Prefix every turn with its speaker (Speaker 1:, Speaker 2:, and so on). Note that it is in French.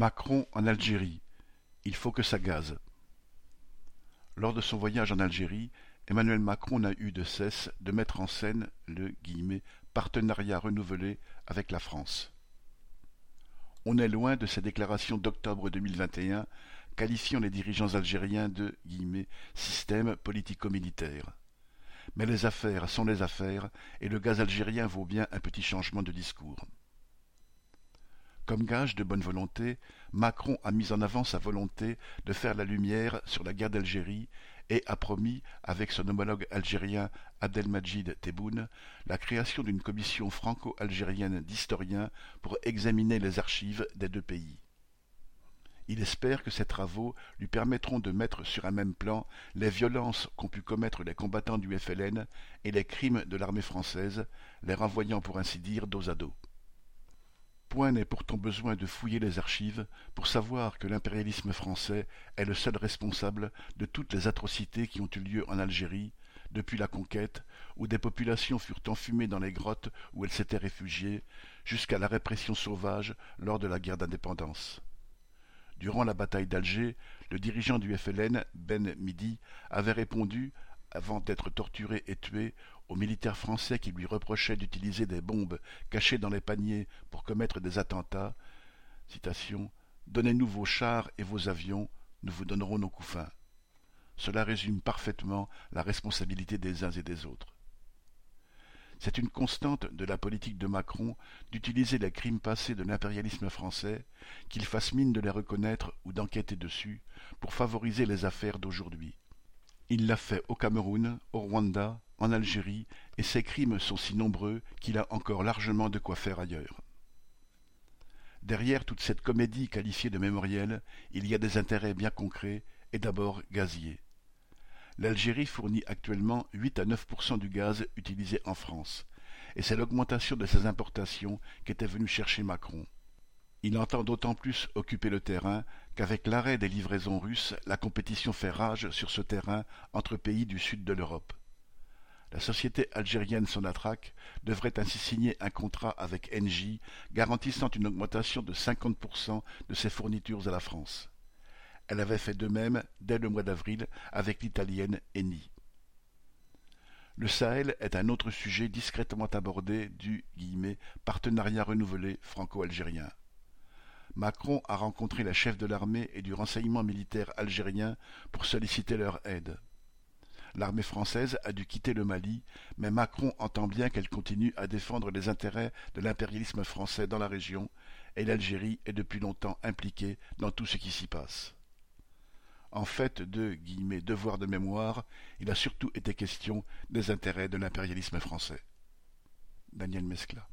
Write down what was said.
Speaker 1: Macron en Algérie, il faut que ça gaze. Lors de son voyage en Algérie, Emmanuel Macron n'a eu de cesse de mettre en scène le « partenariat renouvelé avec la France ». On est loin de ses déclarations d'octobre 2021 qualifiant les dirigeants algériens de « système politico-militaire ». Mais les affaires sont les affaires et le gaz algérien vaut bien un petit changement de discours. Comme gage de bonne volonté, Macron a mis en avant sa volonté de faire la lumière sur la guerre d'Algérie et a promis, avec son homologue algérien Abdelmajid Tebboune, la création d'une commission franco-algérienne d'historiens pour examiner les archives des deux pays. Il espère que ces travaux lui permettront de mettre sur un même plan les violences qu'ont pu commettre les combattants du FLN et les crimes de l'armée française, les renvoyant pour ainsi dire dos à dos. Point n'est pourtant besoin de fouiller les archives pour savoir que l'impérialisme français est le seul responsable de toutes les atrocités qui ont eu lieu en Algérie, depuis la conquête, où des populations furent enfumées dans les grottes où elles s'étaient réfugiées, jusqu'à la répression sauvage lors de la guerre d'indépendance. Durant la bataille d'Alger, le dirigeant du FLN, Ben Midi, avait répondu, avant d'être torturé et tué, aux militaires français qui lui reprochaient d'utiliser des bombes cachées dans les paniers pour commettre des attentats. Donnez-nous vos chars et vos avions, nous vous donnerons nos couffins. Cela résume parfaitement la responsabilité des uns et des autres. C'est une constante de la politique de Macron d'utiliser les crimes passés de l'impérialisme français, qu'il fasse mine de les reconnaître ou d'enquêter dessus, pour favoriser les affaires d'aujourd'hui. Il l'a fait au Cameroun, au Rwanda, en Algérie, et ses crimes sont si nombreux qu'il a encore largement de quoi faire ailleurs. Derrière toute cette comédie qualifiée de mémorielle, il y a des intérêts bien concrets, et d'abord gaziers. L'Algérie fournit actuellement 8 à 9% du gaz utilisé en France, et c'est l'augmentation de ses importations qu'était venu chercher Macron. Il entend d'autant plus occuper le terrain qu'avec l'arrêt des livraisons russes, la compétition fait rage sur ce terrain entre pays du sud de l'Europe. La société algérienne Sonatrach devrait ainsi signer un contrat avec Engie garantissant une augmentation de 50% de ses fournitures à la France. Elle avait fait de même dès le mois d'avril avec l'italienne Eni. Le Sahel est un autre sujet discrètement abordé du partenariat renouvelé franco-algérien. Macron a rencontré la chef de l'armée et du renseignement militaire algérien pour solliciter leur aide. L'armée française a dû quitter le Mali, mais Macron entend bien qu'elle continue à défendre les intérêts de l'impérialisme français dans la région, et l'Algérie est depuis longtemps impliquée dans tout ce qui s'y passe. En fait de « devoir de mémoire », il a surtout été question des intérêts de l'impérialisme français. Daniel Mescla